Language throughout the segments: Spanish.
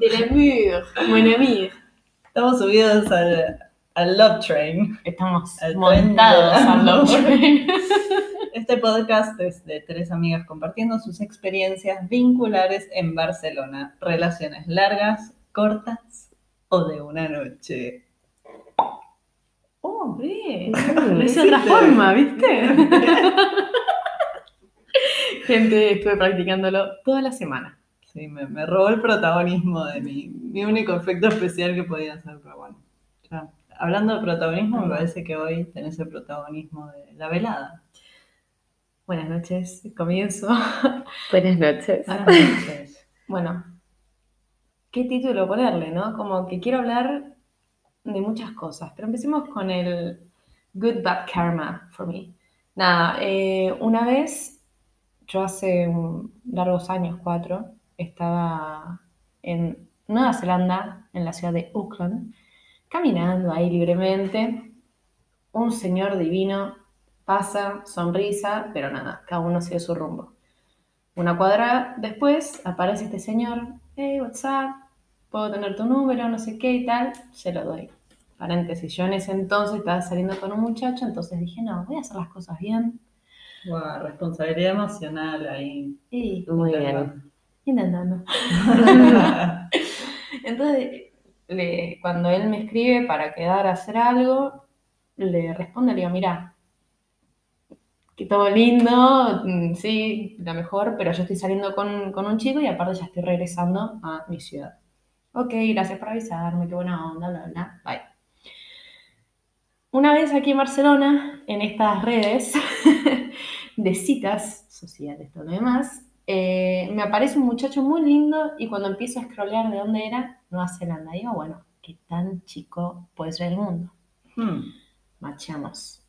amor. Del amor. Mon amir. Estamos subidos al, al Love Train. Estamos Al tren de la al love train. Este podcast es de tres amigas compartiendo sus experiencias vinculares en Barcelona. Relaciones largas, cortas o de una noche. Oh, ve. Mm, Lo hice de otra forma, ¿viste? Gente, estuve practicándolo toda la semana. Sí, me, me robó el protagonismo de mi, mi único efecto especial que podía hacer, pero bueno. ya. Hablando de protagonismo, me parece que hoy tenés el protagonismo de la velada. Buenas noches, comienzo. Buenas noches. Ah. Entonces, Bueno, ¿qué título ponerle, no? Como que quiero hablar de muchas cosas, pero empecemos con el Good Bad Karma for me. Nada, eh, una vez, yo hace un- largos años, cuatro, estaba en Nueva Zelanda, en la ciudad de Auckland, caminando ahí libremente. Un señor divino pasa, sonrisa, pero nada, cada uno sigue su rumbo. Una cuadra después aparece este señor, hey, what's up? ¿Puedo tener tu número? No sé qué y tal. Se lo doy. Paréntesis, yo en ese entonces estaba saliendo con un muchacho, entonces dije, no, voy a hacer las cosas bien. responsabilidad emocional ahí. Y Muy bien. Intentando. Entonces, le- cuando él me escribe para quedar a hacer algo, le respondo, le digo, mira, que todo lindo, mm, sí, la mejor, pero yo estoy saliendo con, con un chico y aparte ya estoy regresando a mi ciudad. Ok, gracias por avisarme, qué buena onda, bla, bla, bye. Una vez aquí en Barcelona, en estas redes de citas sociales, todo lo demás, eh, me aparece un muchacho muy lindo y cuando empiezo a scrollear de dónde era, Nueva Zelanda, digo, bueno, qué tan chico puede ser el mundo. Hmm, Machamos.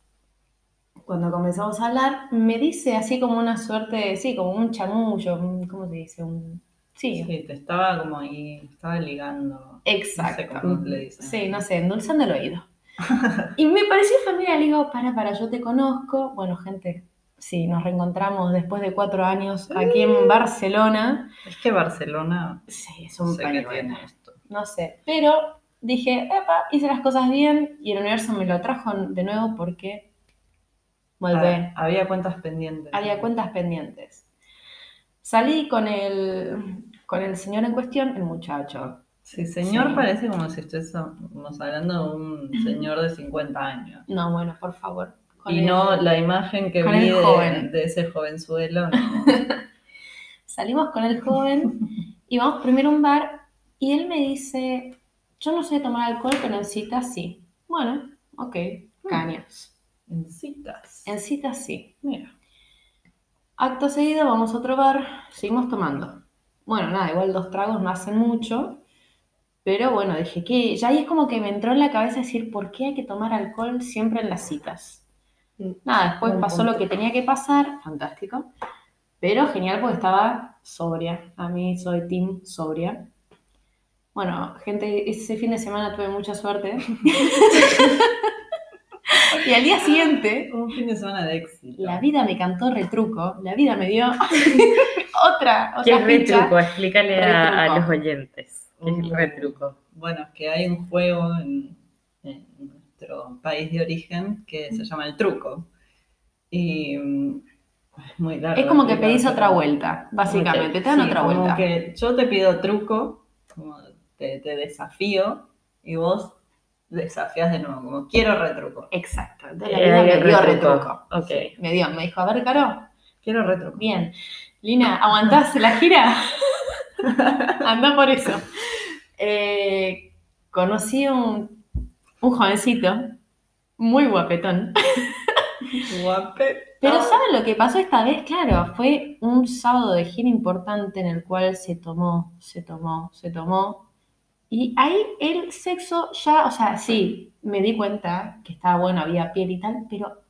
Cuando comenzamos a hablar, me dice así como una suerte, sí, como un chamullo, un- ¿cómo se dice? Un... Sí, Sí, te estaba como ahí, estaba ligando. exacto. No sé cómo le dicen. Sí, no sé, endulzando el oído. Y me pareció familiar, le digo, para, para, yo te conozco. Bueno, gente, sí, nos reencontramos después de cuatro años aquí en Barcelona. Es que Barcelona Sí, es no un sé qué pañuelo. tiene esto. No sé, pero dije, epa, hice las cosas bien y el universo me lo trajo de nuevo porque volvé. Ah, había cuentas pendientes. Había cuentas pendientes. Salí con el, con el señor en cuestión, el muchacho. Sí, señor Sí. parece como si estuviésemos hablando de un señor de 50 años. No, bueno, por favor. Y el- no la imagen que vi de, de ese jovenzuelo. no. Salimos con el joven y vamos primero a un bar y él me dice, yo no sé tomar alcohol, pero en citas sí. Bueno, ok, cañas. En citas. En citas sí. Mira. Acto seguido vamos a otro bar, seguimos tomando. Bueno, nada, igual dos tragos no hacen mucho, pero bueno, dije que ya ahí es como que me entró en la cabeza decir, ¿por qué hay que tomar alcohol siempre en las citas? Nada, después pasó punto. lo que tenía que pasar, fantástico, pero genial porque estaba sobria. A mí soy team sobria. Bueno, gente, ese fin de semana tuve mucha suerte. y al día siguiente, Un fin de semana de éxito. la vida me cantó retruco, la vida me dio otra, ¿Qué otra es ficha. retruco? Explícale a, los oyentes. ¿Qué es Uh, retruco? Bueno, es que hay un juego en, en nuestro país de origen que se llama el truco. Y es muy largo. Es como que pedís otra vuelta, básicamente, te dan Sí, otra como vuelta. que yo te pido truco, como te, te desafío, y vos desafías de nuevo, como quiero retruco. Exacto, la Eh, me dio retruco. retruco. Ok. Sí, me dio, me dijo, a ver, Caro, Quiero retruco. bien, Lina, ¿aguantás la gira? Anda por eso. Eh, conocí un, un jovencito, muy guapetón. Guape. Pero ¿saben lo que pasó esta vez? Claro, fue un sábado de gira importante en el cual se tomó, se tomó, se tomó. Y ahí el sexo ya, o sea, sí, me di cuenta que estaba bueno, había piel y tal, pero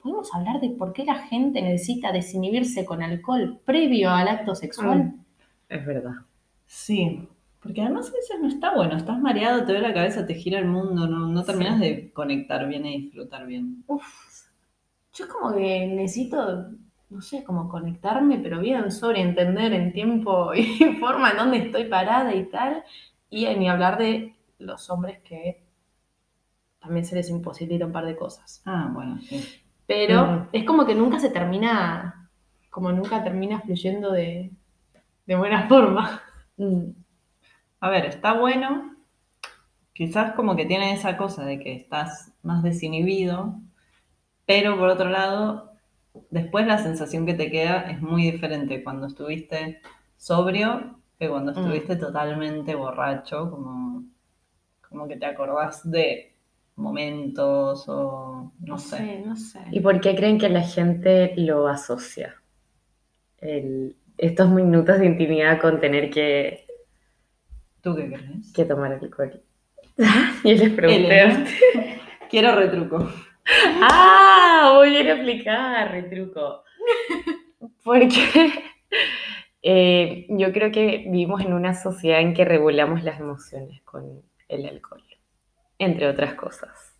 ¿podemos hablar de por qué la gente necesita desinhibirse con alcohol previo al acto sexual? Es verdad. Sí, porque además a veces no está bueno, estás mareado, te duele la cabeza, te gira el mundo, no, no terminas de conectar bien y disfrutar bien. Uf, yo es como que necesito, no sé, como conectarme, pero bien sobre entender en tiempo y forma en dónde estoy parada y tal. Y ni hablar de los hombres que también se les imposibilita un par de cosas. Ah, bueno, sí. Pero Mm. es como que nunca se termina, como nunca termina fluyendo de, de buena forma. Mm, A ver, está bueno, quizás como que tiene esa cosa de que estás más desinhibido, pero por otro lado, después la sensación que te queda es muy diferente cuando estuviste sobrio que cuando Mm. estuviste totalmente borracho, como, como que te acordás de momentos o no, sé. no sé. ¿Y por qué creen que la gente lo asocia? El- estos minutos de intimidad con tener que, ¿Tú qué crees? que tomar alcohol. Yo les pregunté. a. Quiero retruco. Ah, voy a ir a aplicar, retruco. Porque eh, yo creo que vivimos en una sociedad en que regulamos las emociones con el alcohol, entre otras cosas.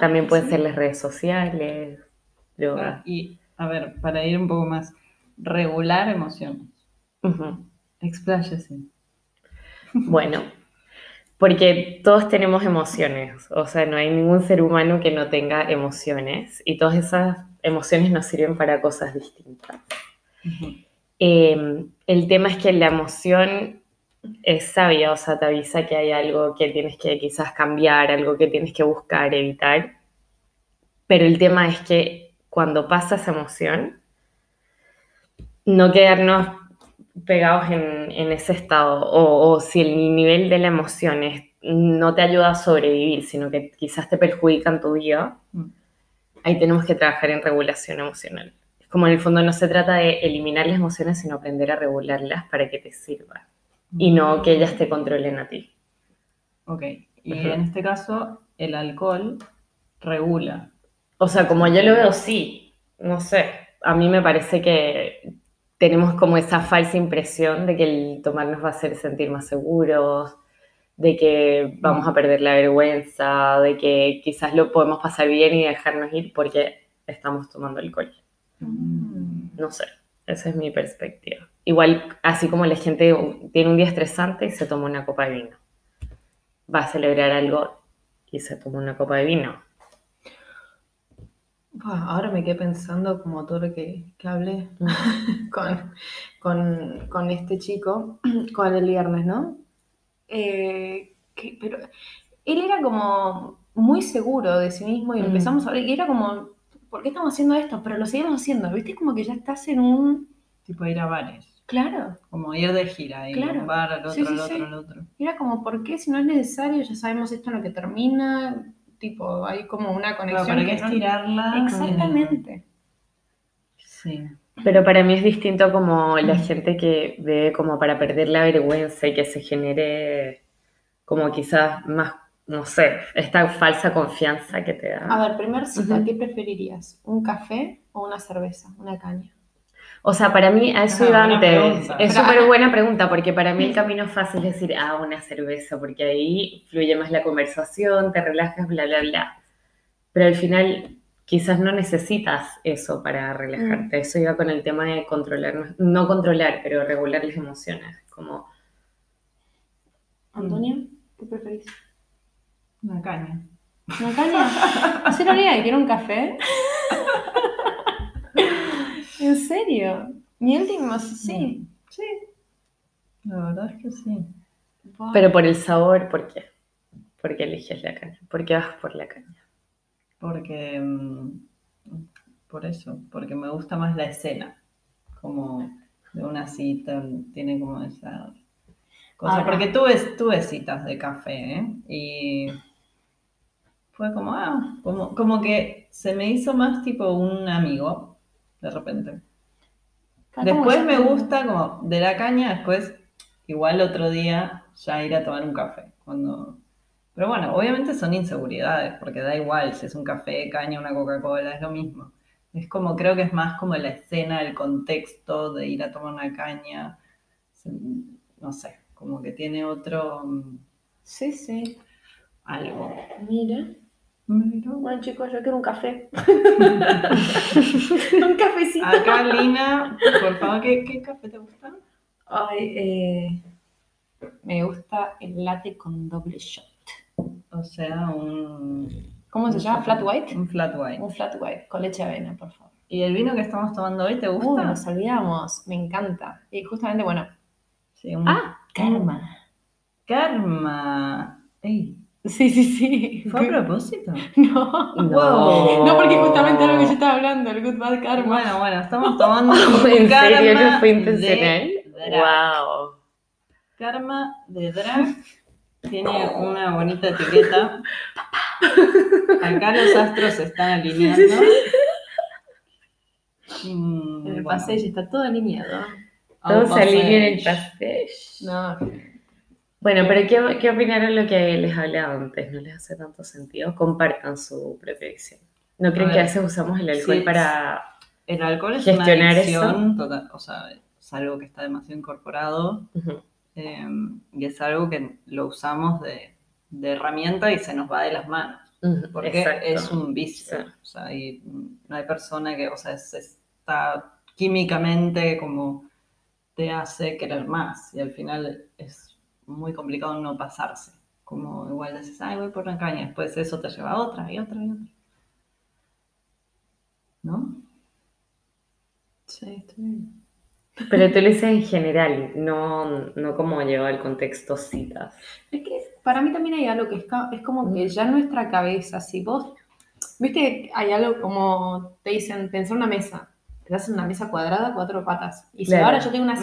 También pueden ser las redes sociales, drogas. Y, a ver, para ir un poco más, regular emociones. Ujú. Expláyese. Bueno, porque todos tenemos emociones, o sea, no hay ningún ser humano que no tenga emociones y todas esas emociones nos sirven para cosas distintas. Eh, el tema es que la emoción es sabia, o sea, te avisa que hay algo que tienes que quizás cambiar, algo que tienes que buscar, evitar. Pero el tema es que cuando pasa esa emoción, no quedarnos pegados en, en ese estado, o, o si el nivel de la emoción es- no te ayuda a sobrevivir, sino que quizás te perjudica en tu vida, Mm. ahí tenemos que trabajar en regulación emocional. Es como en el fondo no se trata de eliminar las emociones, sino aprender a regularlas para que te sirvan y no que ellas te controlen a ti. Ok. Y en este caso, el alcohol regula. O sea, como yo lo veo, sí, no sé, a mí me parece que tenemos como esa falsa impresión de que el tomar nos va a hacer sentir más seguros, de que vamos a perder la vergüenza, de que quizás lo podemos pasar bien y dejarnos ir porque estamos tomando alcohol. Mm. No sé, esa es mi perspectiva. Igual, así como la gente tiene un día estresante y se toma una copa de vino. Va a celebrar algo y se toma una copa de vino. Buah, ahora me quedé pensando como todo lo que, que hablé con, con, con este chico, con el viernes, ¿no? Eh, que- pero él era como muy seguro de sí mismo y Mm. empezamos a hablar y era como, ¿por qué estamos haciendo esto? Pero lo seguimos haciendo, ¿viste? Como que ya estás en un... Tipo ir a bares. Claro, Como ir de gira, ir a Claro. un bar, al otro, Sí, sí, al sí. otro, al otro. era como, ¿por qué si no es necesario? Ya sabemos esto en lo que termina, tipo, hay como una conexión. ¿para qué que no- estirarla? Exactamente. Sí. Pero para mí es distinto como la gente que ve como para perder la vergüenza y que se genere como quizás más, no sé, esta falsa confianza que te da. A ver, primer cita. ¿qué preferirías? ¿Un café o una cerveza? Una caña. O sea, para mí a eso iba antes. Es súper buena pregunta porque para mí el camino fácil es decir, ah, una cerveza, porque ahí fluye más la conversación, te relajas, bla, bla, bla. Pero al final quizás no necesitas eso para relajarte. Eso iba con el tema de controlar, no controlar, pero regular las emociones. Como, Antonio, ¿qué preferís? Una caña. ¿Una caña? ¿En serio que quiero un café? ¿En serio? Mi último, sí. Sí. La verdad es que sí. Pero por el sabor, ¿por qué? ¿Por qué eliges la caña? ¿Por qué vas por la caña? Porque. mm, Por eso. Porque me gusta más la escena. Como de una cita. Tiene como esa. Cosa. Ahora. Porque tuve, tuve citas de café, ¿eh? Y. Fue como, ah, como, como que se me hizo más tipo un amigo, de repente. Después me gusta como de la caña, después igual otro día ya ir a tomar un café. Cuando... Pero bueno, obviamente son inseguridades, porque da igual si es un café, caña, una Coca-Cola, es lo mismo. Es como, creo que es más como la escena, el contexto de ir a tomar una caña. No sé. como que tiene otro mm, Sí, sí. algo. Mira. Bueno, chicos, yo quiero un café. un cafecito. Acá, Lina, por favor, ¿qué, qué café te gusta? Ay, eh, me gusta el latte con doble shot. O sea, un... ¿Cómo se llama? ¿Flat white? Un flat white. Un flat white, con leche de avena, por favor. ¿Y el vino que estamos tomando hoy te Uy, gusta? nos olvidamos. Me encanta. Y justamente, bueno. Sí, un Ah, karma. Karma. Ey, Sí, sí, sí. ¿Fue a propósito? No. Wow. No, porque justamente algo que yo estaba hablando, el good bad karma. Bueno, bueno, estamos tomando ¿En karma serio no fue intencional? Wow. Karma de drag tiene una bonita etiqueta. Acá los astros se están alineando. Mm, el bueno, paseo está todo alineado. au Todos se alinean en el pastel. No. Bueno, pero ¿qué, ¿qué opinaron lo que les hablaba antes? ¿No les hace tanto sentido? Compartan su propia adicción. ¿No creen A que a ver, veces usamos el alcohol sí, para... El alcohol es Gestionar una eso. adicción, total, o sea, es algo que está demasiado incorporado Ujú. eh, y es algo que lo usamos de, de herramienta y se nos va de las manos. Porque exacto. es un vicio. Sí. O sea, y no hay persona que, o sea, es- está químicamente como te hace querer más. Y al final es muy complicado no pasarse. Como igual dices, ay, voy por una caña, después eso te lleva a otra y otra y otra. ¿No? Sí, estoy bien. Pero tú lo dices en general, no, no como lleva al contexto citas. Es que para mí también hay algo que es, es como que ya en nuestra cabeza, si vos, viste, hay algo como te dicen, pensar una mesa, pensás en una mesa cuadrada, cuatro patas. Y si Claro. ahora yo tengo una Mm.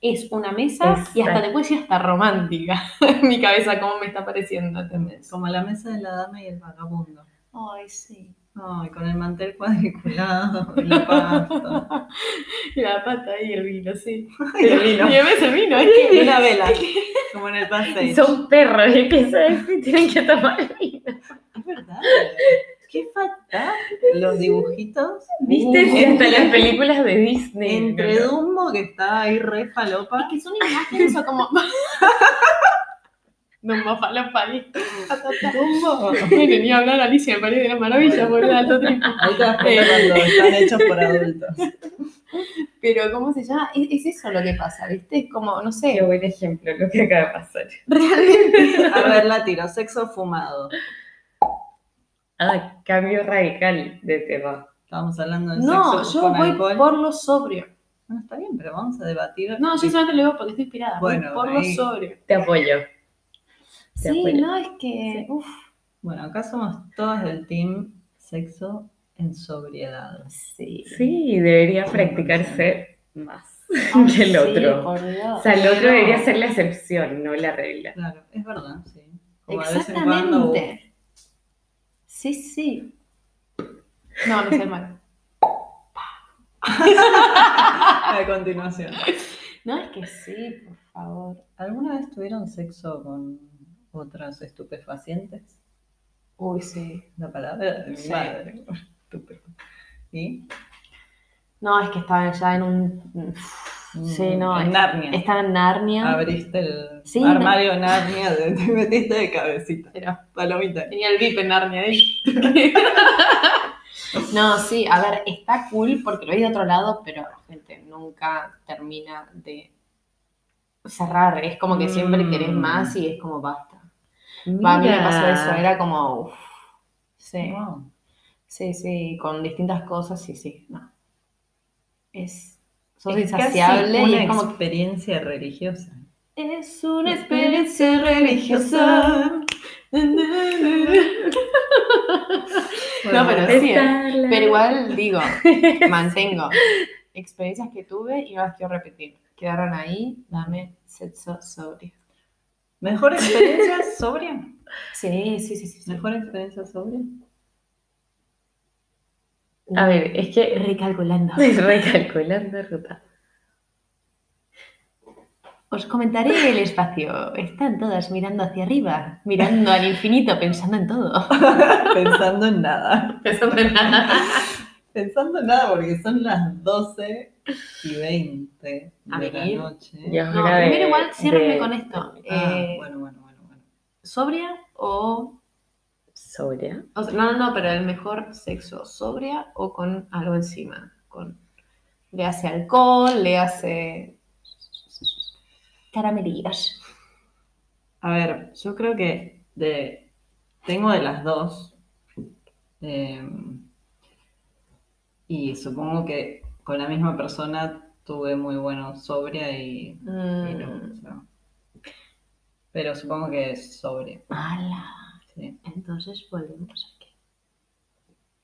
Es una mesa y hasta te puede decir hasta romántica en mi cabeza, como me está pareciendo, ¿entendés? Como la mesa de la dama y el vagabundo. Ay, sí. Ay, con el mantel cuadriculado, y la pasta. Y la pata y el vino, sí. Y el vino. Y el vino, es Y que una vela, como en el pastel. Son perros, ¿y qué sabes? Tienen que tomar vino. Es verdad. Qué fatal. Los dibujitos. ¿Viste? Uh, Sí, hasta entre- las películas de Disney. Entre ¿no? Dumbo, que está ahí re falopa. Es que son imágenes o como. Dumbo falopa, ¿viste? Dumbo. Bueno, ni hablar Alicia, me parece una maravilla, alto. Ahí te das cuenta cuando están hechos por adultos. Pero, ¿cómo se llama? Es, es eso lo que pasa, ¿viste? Es como, no Qué sé. buen ejemplo lo que acaba de pasar. A ver, la tiro. Sexo fumado. Ah, cambio radical de tema. Estábamos hablando de No, sexo yo con voy alcohol. por lo sobrio. No, está bien, pero vamos a debatir. No, yo solamente lo digo porque estoy inspirada. voy Bueno, por lo sobrio. Te apoyo. Sí, no, es que. Uf, Bueno, acá somos todas del team sexo en sobriedad. sí. Sí, debería practicarse más que el sí, otro. por Dios. O sea, el otro debería ser la excepción, no la regla. Claro, es verdad, sí. Como de vez en cuando. Sí, sí. No, no sé mal. A continuación. No, es que sí, por favor. ¿Alguna vez tuvieron sexo con otras estupefacientes? Uy, sí. La palabra de mi Sí. madre. Estupe- ¿Y? No, es que estaban ya en un. Sí, no. En es- Narnia. Estaba en Narnia. Abriste el Sí, armario Narnia, te te metiste de cabecita. Pero Palomita. tenía el VIP en Narnia ahí. no, sí, a ver, está cool porque lo vi de otro lado, pero gente nunca termina de cerrar. Es como que siempre Mm. querés más y es como basta. Va, a mí me pasó eso, era como. uf, sí. Wow. Sí, sí, con distintas cosas, sí, sí, no. Es, sos Es casi insaciable y una es como... experiencia religiosa. Es una experiencia religiosa. No, pero sí, pero igual digo, mantengo experiencias que tuve y no las quiero repetir. Quedaron ahí, dame sexo sobrio. ¿Mejor experiencia sobria? Sí, sí, sí, sí. sí. ¿Mejor experiencia sobria? A ver, es que Recalculando. recalculando ruta. Os comentaré el espacio. Están todas mirando hacia arriba, mirando al infinito, pensando en todo. Pensando en nada. Pensando en nada. pensando en nada porque son las 12 y 20 A de la noche. No, de- primero igual, ciérrenme de- con esto. Ah, Eh, bueno, bueno, bueno, bueno. ¿Sobria o Sobria. O sea, no, no, no, pero el mejor sexo, sobria o con algo encima. Con, le hace alcohol, le hace caramelillas. A ver, yo creo que de, tengo de las dos. eh, y supongo que con la misma persona tuve muy bueno sobria y, y no, Mm, o sea, pero supongo que es sobria. ala. Sí, Entonces volvemos aquí.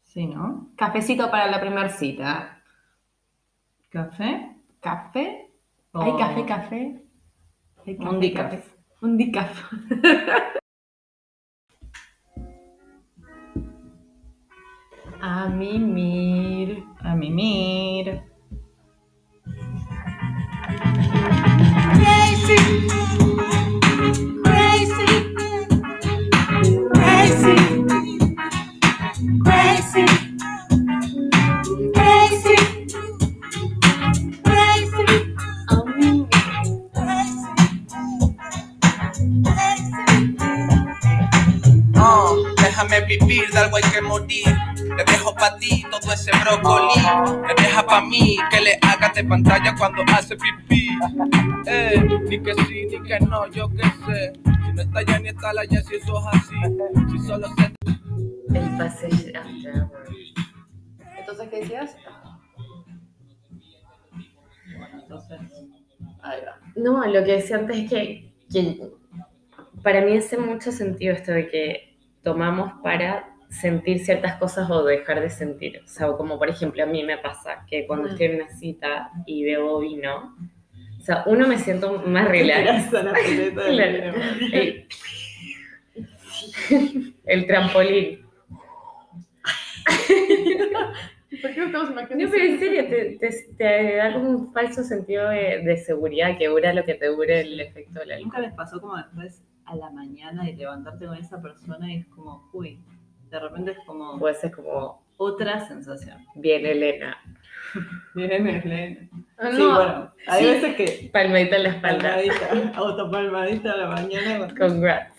sí ¿no? Cafecito para la primera cita. ¿Café? ¿Café? o- ¿Hay café, café? ¿Hay Un café, decaf. café? Un decaf. A mimir. A mimir. De pantalla cuando hace pipí. Eh, ni que sí, ni que no, yo qué sé. Si no está ya ni está la ya, si eso es así. Si solo se El after hours. Entonces, ¿qué decías? Bueno, entonces, ahí va. No, lo que decía antes es que, que para mí hace mucho sentido esto de que tomamos para sentir ciertas cosas o dejar de sentir. O sea, como por ejemplo a mí me pasa que cuando estoy en una cita y bebo vino, o sea, uno me siento más relax. Claro. El, el trampolín. ¿Por qué no estamos imaginando? No, pero en serio, te, te- te da como un falso sentido de, de seguridad que dura lo que te dure el efecto del alcohol. ¿Nunca les pasó como después a la mañana y levantarte con esa persona y es como, uy, de repente es como Puede ser como otra sensación? bien Elena. Bien, Elena. Ah, Sí, no, bueno, hay sí. veces que Palmadita en la espalda. palmadita, autopalmadita a la mañana con- Congrats.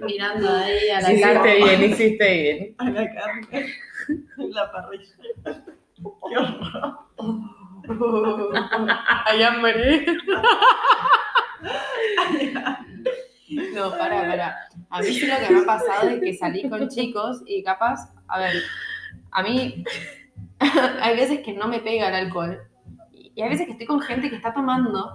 mirando ahí a la Hiciste cara. bien, hiciste bien. a la carne en la parrilla. Qué horror. Allá morí. No, para, para. A mí sí lo que me ha pasado es que salí con chicos y capaz, a ver, a mí hay veces que no me pega el alcohol y hay veces que estoy con gente que está tomando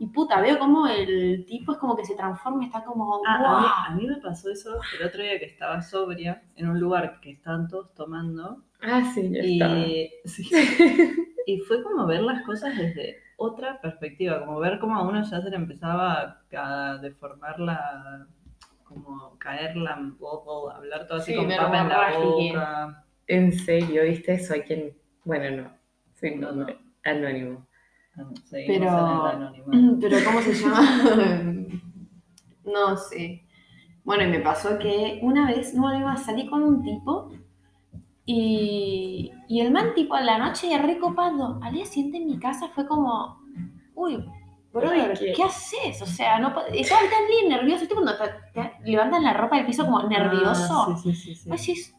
y puta, veo como el tipo es como que se transforma y está como, Ah, a, mí, a mí me pasó eso el otro día que estaba sobria en un lugar que estaban todos tomando Ah, sí, estaba. y, sí. y fue como ver las cosas desde otra perspectiva, como ver cómo a uno ya se le empezaba a deformar la, como caer la hablar todo así Sí, con papa en la boca. ¿En serio? ¿Viste eso? ¿A quién? Bueno, no. Sin No, nombre. Anónimo. Ah, seguimos Pero- en el anonimato. Pero ¿cómo se llama? no sé. Bueno, y me pasó que una vez, no, iba a salir con un tipo y, y el man tipo a la noche ya recopado. Al día siguiente en mi casa fue como, uy, brother, Ay, qué- ¿qué haces? O sea, no estaba tan bien nervioso. ¿Viste cuando te, te levantan la ropa del piso como nervioso? Ah, sí, sí, sí, sí. Vos decís,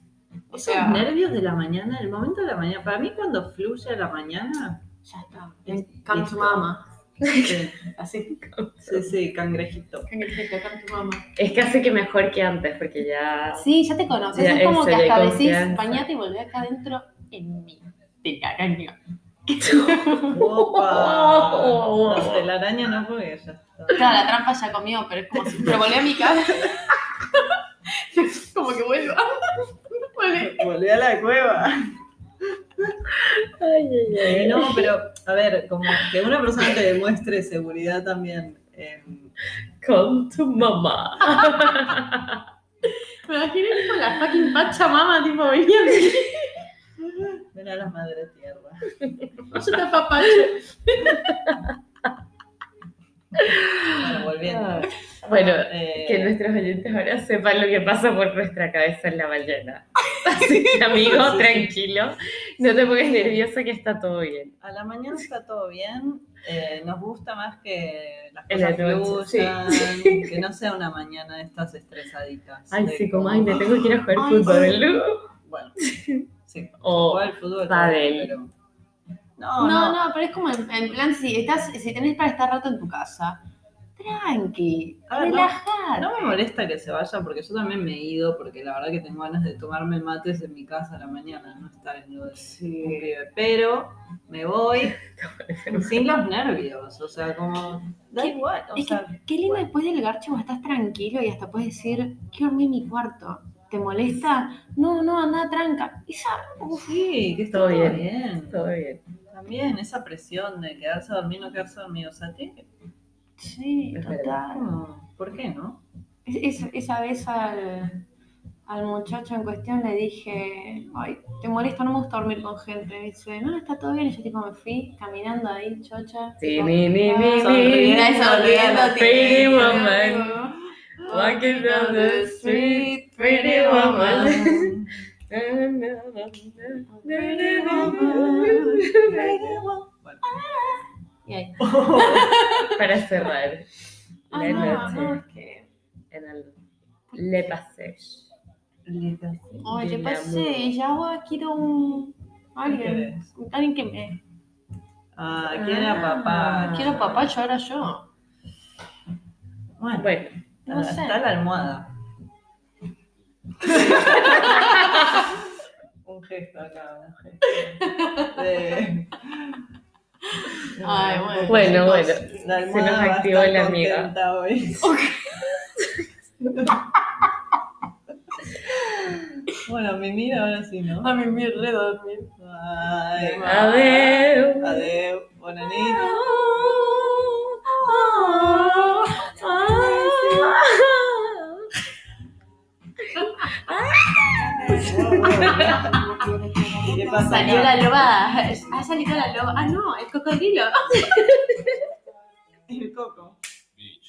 o Esos nervios de la mañana, el momento de la mañana, para mí cuando fluye la mañana, ya está. Es- Come to mama. Sí, Así. sí, sí, cangrejito. Come to mama. Es casi que mejor que antes, porque ya. Sí, ya te conoces. Ya, es como que hasta decís, bañate y volvé acá adentro en mi telaraña. Opa. No sé, la araña no, porque ya está. Claro, la trampa ya comió, pero es como si. Pero volví a mi casa. como que vuelva. Volví. Volví a la cueva. Ay, ay, ay. No, pero, a ver, como que una persona te demuestre seguridad también. en- Come to mama. Me imaginé tipo la fucking pachamama, tipo venía así. Ven a la madre tierra. Yo te apapacho. Bueno, volviendo. Bueno, Eh, que nuestros oyentes ahora sepan lo que pasa por nuestra cabeza en la mañana. Así que, amigo, Sí, sí. tranquilo. No te pongas nervioso que está todo bien. A la mañana está todo bien. eh, nos gusta más que las la cosas noche, fluyan, que no sea una mañana de estas estresaditas. Ay, sí, como, ay, me tengo que ir a jugar Ay, fútbol. sí. ¿no? Bueno, sí. O jugar al fútbol. pádel. pero- No, No, no. no, pero es como en, en plan, si estás, si tenés para estar rato en tu casa, tranqui, Ah, no. relajate. No me molesta que se vaya porque yo también me he ido porque la verdad que tengo ganas de tomarme mates en mi casa a la mañana, no estar en lo de un pibe. Pero me voy sin los nervios, o sea, como da ¿Qué- igual, o Es sea, que, qué lindo después del garcho vos estás tranquilo y hasta puedes decir, quiero dormir en mi cuarto. ¿Te molesta? No, no, anda tranca. Esa, uf, sí, que está todo bien. bien. Todo bien. También esa presión de quedarse a dormir, no quedarse dormido, o sea, tiene- sí, Es total. como, ¿por qué no? Es- es- esa vez al, al muchacho en cuestión le dije, ay, ¿te molesta? No me gusta dormir con gente. Me dice, no, está todo bien. Y yo tipo me fui caminando ahí, chocha. Sí, ni, ni, ni, Sonriendo, sonriendo, Pretty woman. Walking down the street, pretty woman. Bueno, Y ahí. Para cerrar la noche en el Le Passage. Del pasé, ya ahora quiero un... Alguien, alguien que me... Ah, ¿quién era papá? Quiero papá, yo ahora yo. Bueno, Bueno, No está sé. la almohada. un gesto acá, un gesto. De- Ay, bueno. bueno, bueno. La Se nos activó la amiga. hoy. bueno, mi mira ahora sí, ¿no? A mí me re dormir. Ay, Adeu. Adeu. Buena nit. ¿Qué pasa? Salió la loba. Ha salido la loba. Ah, no, el cocodrilo. El coco. Bien.